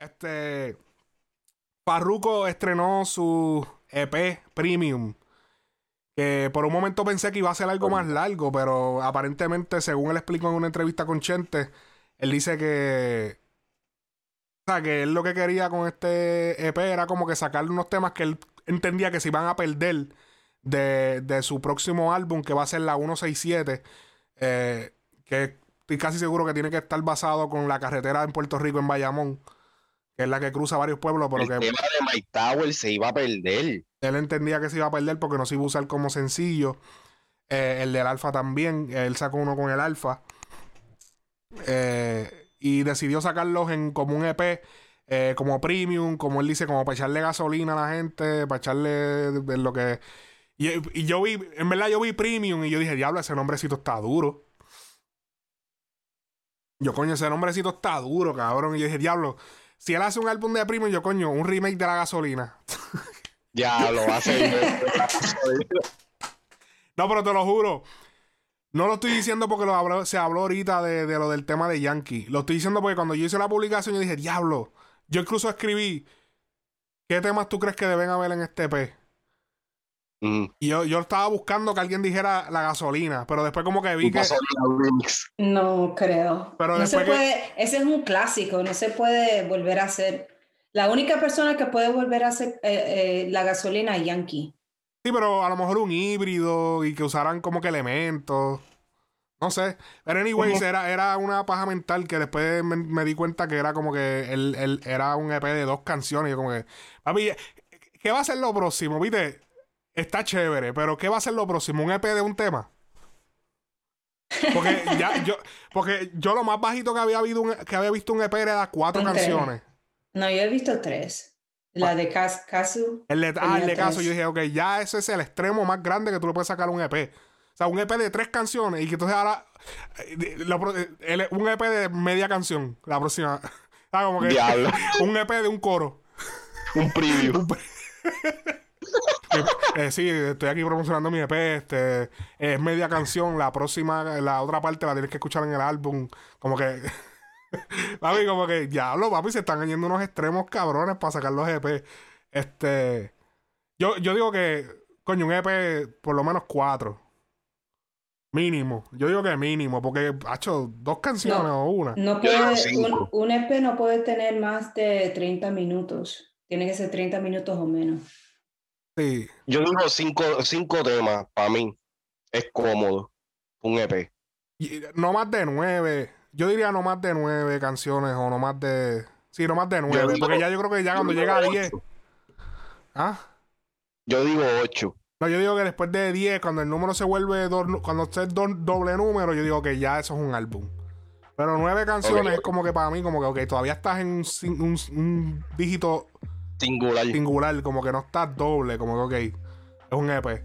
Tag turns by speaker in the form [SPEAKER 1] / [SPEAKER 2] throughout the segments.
[SPEAKER 1] Este. Farruko estrenó su EP Premium. Que por un momento pensé que iba a ser algo más largo, pero aparentemente, según él explicó en una entrevista con Chente, él dice que. O sea, que él lo que quería con este EP era como que sacarle unos temas que él entendía que se iban a perder de, de su próximo álbum, que va a ser la 167. Eh, que estoy casi seguro que tiene que estar basado con la carretera en Puerto Rico, en Bayamón, que es la que cruza varios pueblos, pero
[SPEAKER 2] el
[SPEAKER 1] que
[SPEAKER 2] tema de Mike Tower se iba a perder.
[SPEAKER 1] él entendía que se iba a perder porque no se iba a usar como sencillo. Eh, el del Alfa también, él sacó uno con el Alfa. Eh, y decidió sacarlos en como un EP, eh, como premium, como él dice, como para echarle gasolina a la gente, para echarle de lo que... Y, y yo vi, en verdad yo vi premium y yo dije, diablo, ese nombrecito está duro. Yo, coño, ese nombrecito está duro, cabrón. Y yo dije, diablo, si él hace un álbum de premium, yo, coño, un remake de la gasolina.
[SPEAKER 2] Ya lo va a hacer.
[SPEAKER 1] No, pero te lo juro. No lo estoy diciendo porque lo habló- se habló ahorita de, de lo del tema de Yankee. Lo estoy diciendo porque cuando yo hice la publicación, yo dije, diablo. Yo incluso escribí, ¿qué temas tú crees que deben haber en este EP?
[SPEAKER 2] Mm.
[SPEAKER 1] Y yo, yo estaba buscando que alguien dijera la gasolina, pero después como que vi que...
[SPEAKER 3] No creo.
[SPEAKER 1] Pero
[SPEAKER 3] no se
[SPEAKER 1] que-
[SPEAKER 3] puede, ese es un clásico, no se puede volver a hacer. La única persona que puede volver a hacer eh, eh, la gasolina es Yankee.
[SPEAKER 1] Sí, pero a lo mejor un híbrido y que usaran como que elementos. No sé. Pero anyways, era, era una paja mental que después me, me di cuenta que era como que él, él era un EP de dos canciones. Y yo como que, papi, ¿qué va a ser lo próximo? ¿Viste? Está chévere, pero ¿qué va a ser lo próximo? ¿Un EP de un tema? Porque ya, yo, porque yo lo más bajito que había, habido un- que había visto un EP era cuatro canciones.
[SPEAKER 3] No, yo he visto tres. La de Cas Casu.
[SPEAKER 1] El de, ah, el de caso,
[SPEAKER 3] tres.
[SPEAKER 1] yo dije, ok, ya ese es el extremo más grande que tú le puedes sacar a un EP. O sea, un EP de tres canciones y que entonces ahora. eh, el- un EP de media canción, la próxima. Ah, como que
[SPEAKER 2] Diablo.
[SPEAKER 1] un EP de un coro.
[SPEAKER 2] Un preview.
[SPEAKER 1] Eh, sí, estoy aquí promocionando mi EP. Este, es media canción. La próxima, la otra parte la tienes que escuchar en el álbum. Como que. papi, como que diablo, papi, se están yendo unos extremos cabrones para sacar los EP. Este. Yo, yo digo que, coño, un EP por lo menos cuatro. Mínimo. Yo digo que mínimo, porque ha hecho dos canciones
[SPEAKER 3] No.
[SPEAKER 1] o una.
[SPEAKER 3] No puede, un EP no puede tener más de 30 minutos. Tiene que ser 30 minutos o menos.
[SPEAKER 1] Sí.
[SPEAKER 2] Yo digo cinco, cinco temas para mí. Es cómodo. Un EP.
[SPEAKER 1] Y no más de nueve. Yo diría no más de nueve canciones o no más de. Sí, no más de nueve. porque ya yo creo que ya cuando llega a
[SPEAKER 2] digo
[SPEAKER 1] 10.
[SPEAKER 2] ocho.
[SPEAKER 1] ¿Ah?
[SPEAKER 2] Yo digo ocho.
[SPEAKER 1] No, yo digo que después de 10, cuando el número se vuelve. do- cuando esté do- doble número, yo digo que ya eso es un álbum. Pero nueve canciones es como que para mí, como que, ok, todavía estás en un, un- un dígito
[SPEAKER 2] Singular.
[SPEAKER 1] singular, como que no estás doble, como que, ok, es un EP.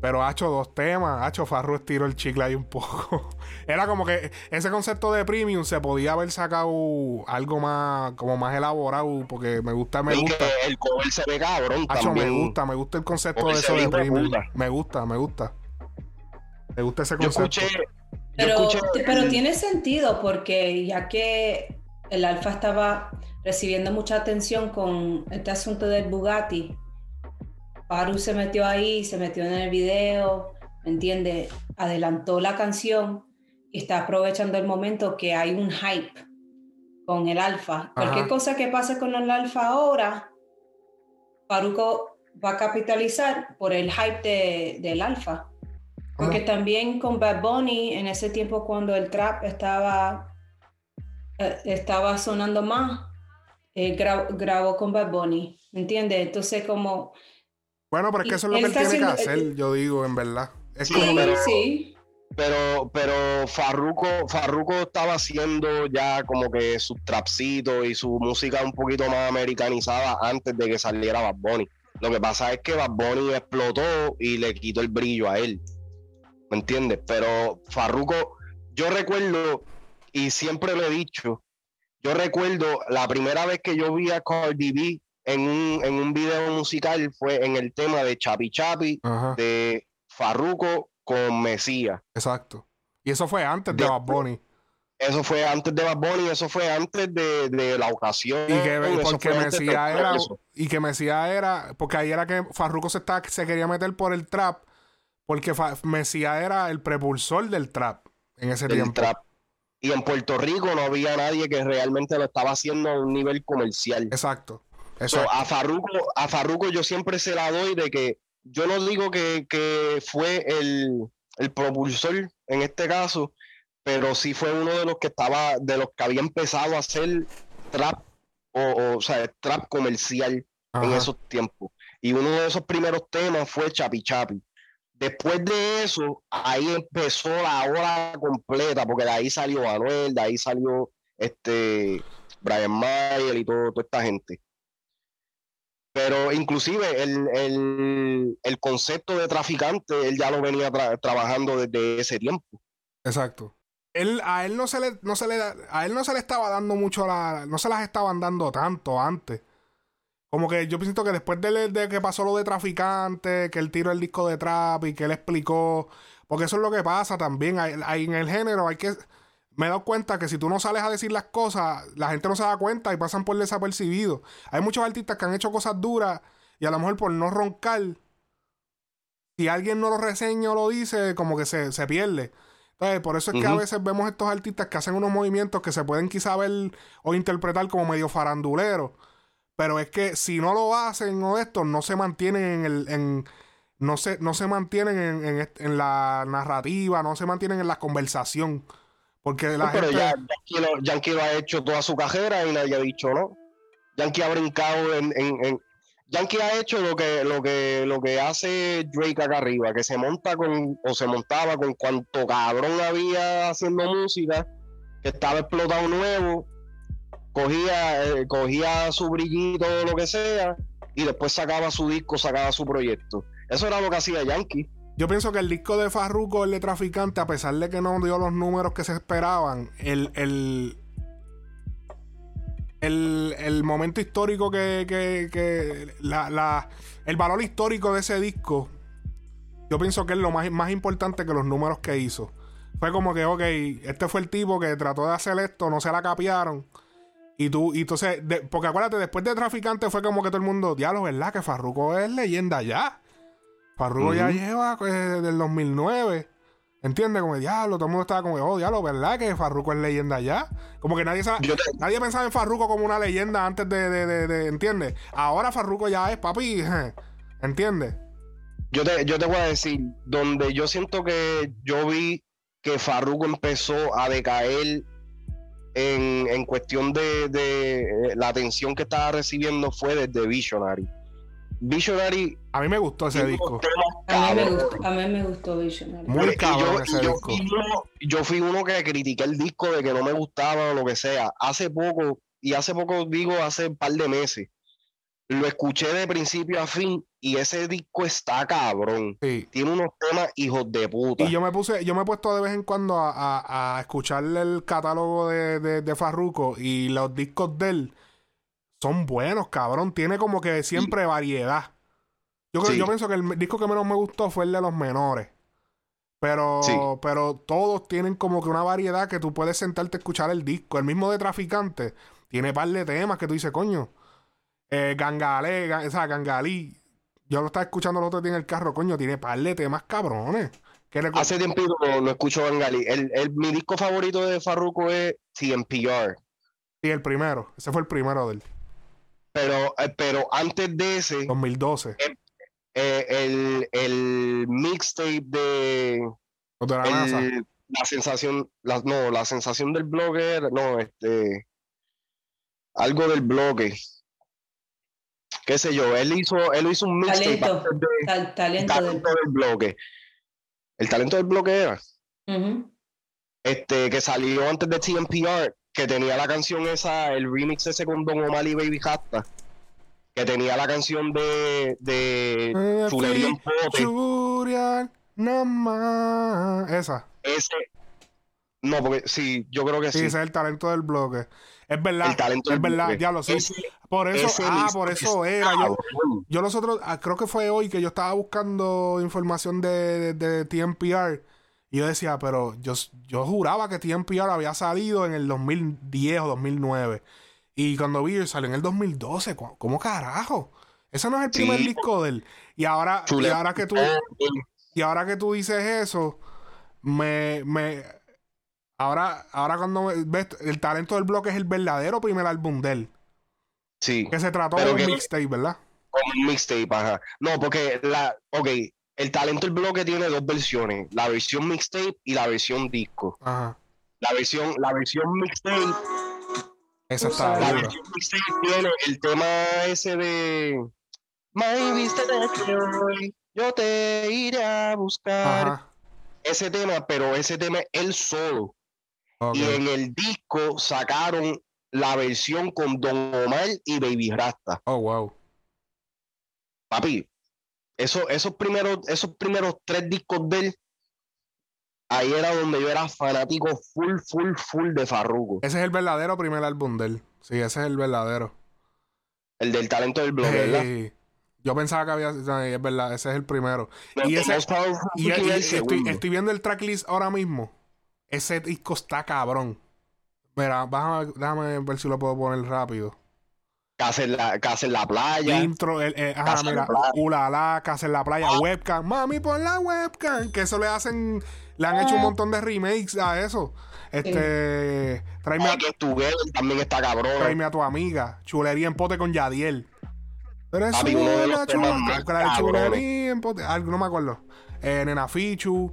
[SPEAKER 1] Pero ha hecho dos temas, ha hecho Farru estiró el chicle ahí un poco. Era como que ese concepto de premium se podía haber sacado algo más, como más elaborado, porque me gusta, me
[SPEAKER 2] Y
[SPEAKER 1] gusta.
[SPEAKER 2] que el cover se ve cabrón
[SPEAKER 1] Hacho, me gusta, me gusta el concepto de eso de premium.
[SPEAKER 2] puta.
[SPEAKER 1] Me gusta, me gusta. Me gusta ese
[SPEAKER 2] Yo
[SPEAKER 1] concepto.
[SPEAKER 2] escuché. yo
[SPEAKER 3] Pero,
[SPEAKER 2] escuché
[SPEAKER 3] pero tiene sentido porque ya que el Alfa estaba recibiendo mucha atención con este asunto del Bugatti, Paru se metió ahí, se metió en el video, ¿me entiendes? Adelantó la canción y está aprovechando el momento que hay un hype con el Alfa. Cualquier cosa que pase con el Alfa ahora, Paruco va a capitalizar por el hype de- del Alfa. Porque
[SPEAKER 1] ¿Cómo?
[SPEAKER 3] también con Bad Bunny, en ese tiempo cuando el trap estaba, eh, estaba sonando más, eh, gra- grabó con Bad Bunny, ¿me entiendes? Entonces como...
[SPEAKER 1] Bueno, pero es que eso es lo
[SPEAKER 3] Él
[SPEAKER 1] que él tiene que hacer, yo digo, en verdad. Es
[SPEAKER 2] Sí,
[SPEAKER 1] como
[SPEAKER 2] pero-
[SPEAKER 3] sí,
[SPEAKER 2] Pero, pero Farruko, Farruko estaba haciendo ya como que sus trapcitos y su música un poquito más americanizada antes de que saliera Bad Bunny. Lo que pasa es que Bad Bunny explotó y le quitó el brillo a él. ¿Me entiendes? Pero Farruko, yo recuerdo, y siempre lo he dicho, yo recuerdo la primera vez que yo vi a Cardi B en un, en un video musical fue en el tema de Chapi Chapi
[SPEAKER 1] Ajá,
[SPEAKER 2] de Farruko con Mesías.
[SPEAKER 1] exacto. Y eso fue antes de
[SPEAKER 2] De-
[SPEAKER 1] Bad Bunny.
[SPEAKER 2] Eso fue antes de Bad Bunny, eso fue antes de, de la ocasión.
[SPEAKER 1] Y que, porque Mesías era, y que Mesías era, porque ahí era que Farruko se, está, se quería meter por el trap, porque Mesías era el propulsor del trap en ese
[SPEAKER 2] del
[SPEAKER 1] tiempo.
[SPEAKER 2] trap. Y en Puerto Rico no había nadie que realmente lo estaba haciendo a un nivel comercial.
[SPEAKER 1] Exacto.
[SPEAKER 2] So,
[SPEAKER 1] Exacto.
[SPEAKER 2] a Farruko, a Farruko yo siempre se la doy de que yo no digo que, que fue el, el propulsor en este caso, pero sí fue uno de los que estaba, de los que había empezado a hacer trap, o, o, o sea, trap comercial en esos tiempos. Y uno de esos primeros temas fue Chapi Chapi. Después de eso, ahí empezó la ola completa, porque de ahí salió Anuel, de ahí salió este Brian Mayer y toda esta gente. Pero inclusive el, el- el concepto de traficante, él ya lo venía tra- trabajando desde ese tiempo.
[SPEAKER 1] Exacto. Él, a él no se le, no se le, a él no se le estaba dando mucho la, no se las estaban dando tanto antes. Como que yo pienso que después de, de que pasó lo de traficante, que él tiró el disco de trap y que él explicó, porque eso es lo que pasa también, hay, hay- en el género hay que, me he dado cuenta que si tú no sales a decir las cosas, la gente no se da cuenta y pasan por desapercibido. Hay muchos artistas que han hecho cosas duras y a lo mejor por no roncar, si alguien no lo reseña o lo dice, como que se, se pierde. Entonces, por eso es que a veces vemos estos artistas que hacen unos movimientos que se pueden quizá ver o interpretar como medio faranduleros. Pero es que si no lo hacen o esto, no se mantienen en el. En, no, se, no se mantienen en, en en la narrativa, no se mantienen en la conversación. Porque la
[SPEAKER 2] pero
[SPEAKER 1] gente.
[SPEAKER 2] ya Yankee lo, Yankee lo ha hecho toda su carrera y nadie ha dicho no. Yankee ha brincado en, en- en- Yankee ha hecho lo que, lo que, lo que hace Drake acá arriba, que se monta con, o se montaba con cuanto cabrón había haciendo música, que estaba explotado nuevo, cogía, eh, cogía su brillito o lo que sea, y después sacaba su disco, sacaba su proyecto. Eso era lo que hacía Yankee.
[SPEAKER 1] Yo pienso que el disco de Farruko, el de Traficante, a pesar de que no dio los números que se esperaban, el, el, el, el momento histórico que, que, que la, la- el valor histórico de ese disco, yo pienso que es lo más, más importante que los números que hizo. Fue como que, ok, este fue el tipo que trató de hacer esto, no se la capiaron. Y tú, y entonces, de- porque acuérdate, después de Traficante fue como que todo el mundo, diablo, ¿verdad? Que Farruko es leyenda ya. Farruko ya lleva pues, desde el 2009. ¿Entiendes? Como diablo, todo el mundo estaba como, oh, diablo, ¿verdad? Que Farruko es leyenda ya. Como que nadie, sa-
[SPEAKER 2] Yo te-
[SPEAKER 1] nadie pensaba en Farruko como una leyenda antes de, de, de- de- ¿entiendes? Ahora Farruko ya es papi, ¿entiendes?
[SPEAKER 2] Yo te, yo te voy a decir, donde yo siento que yo vi que Farruko empezó a decaer en, en cuestión de, de, eh, la atención que estaba recibiendo fue desde Visionary. Visionary
[SPEAKER 1] A mí me gustó ese disco.
[SPEAKER 3] A mí me gustó, a mí me gustó Visionary.
[SPEAKER 1] Muy
[SPEAKER 2] Y
[SPEAKER 1] cabrón
[SPEAKER 2] yo,
[SPEAKER 1] ese
[SPEAKER 2] y yo
[SPEAKER 1] disco.
[SPEAKER 2] fui uno, yo fui uno que critiqué el disco de que no me gustaba o lo que sea. Hace poco, y hace poco digo hace un par de meses, lo escuché de principio a fin y ese disco está cabrón.
[SPEAKER 1] Sí.
[SPEAKER 2] Tiene unos temas hijos de puta.
[SPEAKER 1] Y yo me puse, yo me he puesto de vez en cuando a, a, a escuchar el catálogo de, de, de Farruko y los discos de él son buenos, cabrón. Tiene como que siempre variedad. Yo creo,
[SPEAKER 2] Sí.
[SPEAKER 1] yo pienso que el disco que menos me gustó fue el de los menores. Pero,
[SPEAKER 2] Sí.
[SPEAKER 1] pero todos tienen como que una variedad que tú puedes sentarte a escuchar el disco. El mismo de Traficante tiene par de temas que tú dices, coño. Eh, Gangalé, Ga- o sea, Gangalí. Yo lo estaba escuchando el otro día en el carro, coño, tiene par de temas cabrones.
[SPEAKER 2] Hace tiempito no, no escucho Bengali. El, el- mi disco favorito de Farruko es TMPR.
[SPEAKER 1] Sí, el primero. Ese fue el primero del
[SPEAKER 2] Pero, eh, pero antes de ese,
[SPEAKER 1] 2012.
[SPEAKER 2] eh, el, el mixtape de
[SPEAKER 1] de la NASA.
[SPEAKER 2] el- la sensación, la, no, la sensación del blogger, no, este, algo del bloque. Qué sé yo, él hizo, él hizo un mixtape
[SPEAKER 3] Talento.
[SPEAKER 2] antes de-
[SPEAKER 3] Tal- talento del.
[SPEAKER 2] talento del bloque. El talento del bloque era. Este, que salió antes de TMPR, que tenía la canción esa, el remix ese con Don Omar y Baby Hasta, que tenía la canción de, de Chulería en Pote.
[SPEAKER 1] Esa.
[SPEAKER 2] ese, no, porque sí, yo creo que
[SPEAKER 1] Sí,
[SPEAKER 2] sí,
[SPEAKER 1] ese es el talento del bloque. Es verdad.
[SPEAKER 2] el talento
[SPEAKER 1] es verdad, ya lo sé.
[SPEAKER 2] Ese-
[SPEAKER 1] Por eso, ah, por
[SPEAKER 2] es
[SPEAKER 1] eso era. Yo, yo los otros, ah, creo que fue hoy que yo estaba buscando información de, de, de TMPR Y yo decía, pero yo, yo juraba que TMPR había salido en el 2010 o 2009. Y cuando vi, salió en el 2012. ¿Cómo, cómo carajo? Ese no es el primer
[SPEAKER 2] Sí.
[SPEAKER 1] disco de él. Y ahora, y ahora que tú, y ahora que tú dices eso, me, me ahora, ahora cuando ves, el talento del bloque es el verdadero primer álbum de él.
[SPEAKER 2] Sí,
[SPEAKER 1] Que se trató de un
[SPEAKER 2] que-
[SPEAKER 1] mixtape, ¿verdad?
[SPEAKER 2] como un mixtape, ajá. No, porque la, ok, el talento del bloque tiene dos versiones, la versión mixtape y la versión disco.
[SPEAKER 1] Ajá.
[SPEAKER 2] La versión, la versión mixtape,
[SPEAKER 1] Esa está
[SPEAKER 2] la
[SPEAKER 1] dura.
[SPEAKER 2] versión mixtape tiene el tema ese de yo te iré a buscar.
[SPEAKER 1] Ajá.
[SPEAKER 2] Ese tema, pero ese tema es él solo. Y en el disco sacaron la versión con Don Omar y Baby Rasta.
[SPEAKER 1] Oh, wow.
[SPEAKER 2] Papi, eso, esos, primeros, esos primeros tres discos de él, ahí era donde yo era fanático full, full, full de Farruko.
[SPEAKER 1] Ese es el verdadero primer álbum de él. Sí, ese es el verdadero.
[SPEAKER 2] El del talento del blog, ¿verdad?
[SPEAKER 1] Sí. Yo pensaba que había. no, es verdad, ese es el primero. Y ese- Y, y- estoy,
[SPEAKER 2] segundo.
[SPEAKER 1] estoy viendo el tracklist ahora mismo. Ese disco está cabrón. Mira, déjame, déjame ver si lo puedo poner rápido.
[SPEAKER 2] Casa en la, casa en la playa.
[SPEAKER 1] Intro, el, eh, ajá,
[SPEAKER 2] Casa
[SPEAKER 1] mira, ulala, casa en la playa,
[SPEAKER 2] Ah.
[SPEAKER 1] webcam, mami, pon la webcam, que eso le hacen, le han hecho un
[SPEAKER 3] Ah.
[SPEAKER 1] montón de remakes a eso. Este, tráeme a,
[SPEAKER 2] que Together también está cabrón.
[SPEAKER 1] tráeme a tu amiga, chulería en pote con Yadiel. Pero es
[SPEAKER 2] Papi, uno de los
[SPEAKER 1] una chulería en pote, algo, no me acuerdo. Eh, Nena Fichu,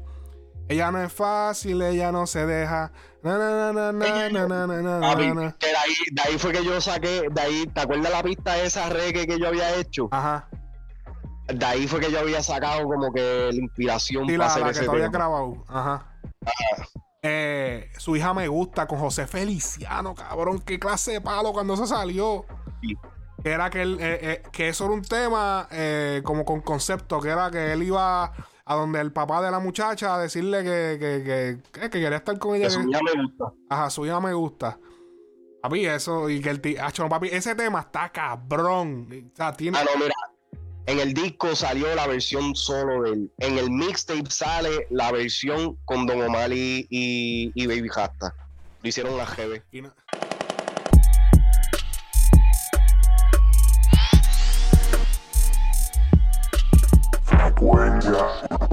[SPEAKER 1] ella no es fácil, ella no se deja. Na, na, na, na, na, na, na, na,
[SPEAKER 2] Papi,
[SPEAKER 1] na,
[SPEAKER 2] que de ahí, de ahí fue que yo saqué, de ahí, ¿te acuerdas la pista esa reggae que yo había hecho?
[SPEAKER 1] Ajá,
[SPEAKER 2] De ahí fue que yo había sacado como que la inspiración
[SPEAKER 1] sí,
[SPEAKER 2] para
[SPEAKER 1] la,
[SPEAKER 2] hacer
[SPEAKER 1] la que
[SPEAKER 2] ese
[SPEAKER 1] grabado. Ajá. Eh, su hija me gusta con José Feliciano, cabrón. Qué clase de palo cuando eso salió.
[SPEAKER 2] Sí.
[SPEAKER 1] Que era que él, eh, eh, que eso era un tema como con concepto, que era que él iba a donde el papá de la muchacha a decirle que, que, que, que- que quería estar con ella. Que-
[SPEAKER 2] ya me gusta.
[SPEAKER 1] Ajá, su hija me gusta. Papi, eso, y que el tío, no, papi, ese tema está cabrón. O sea, tiene.
[SPEAKER 2] Ah, no, mira. En el disco salió la versión solo de él. En el mixtape sale la versión con Don Omar y, y, y Baby Rasta. Lo hicieron la GB.
[SPEAKER 1] y no- Gracias.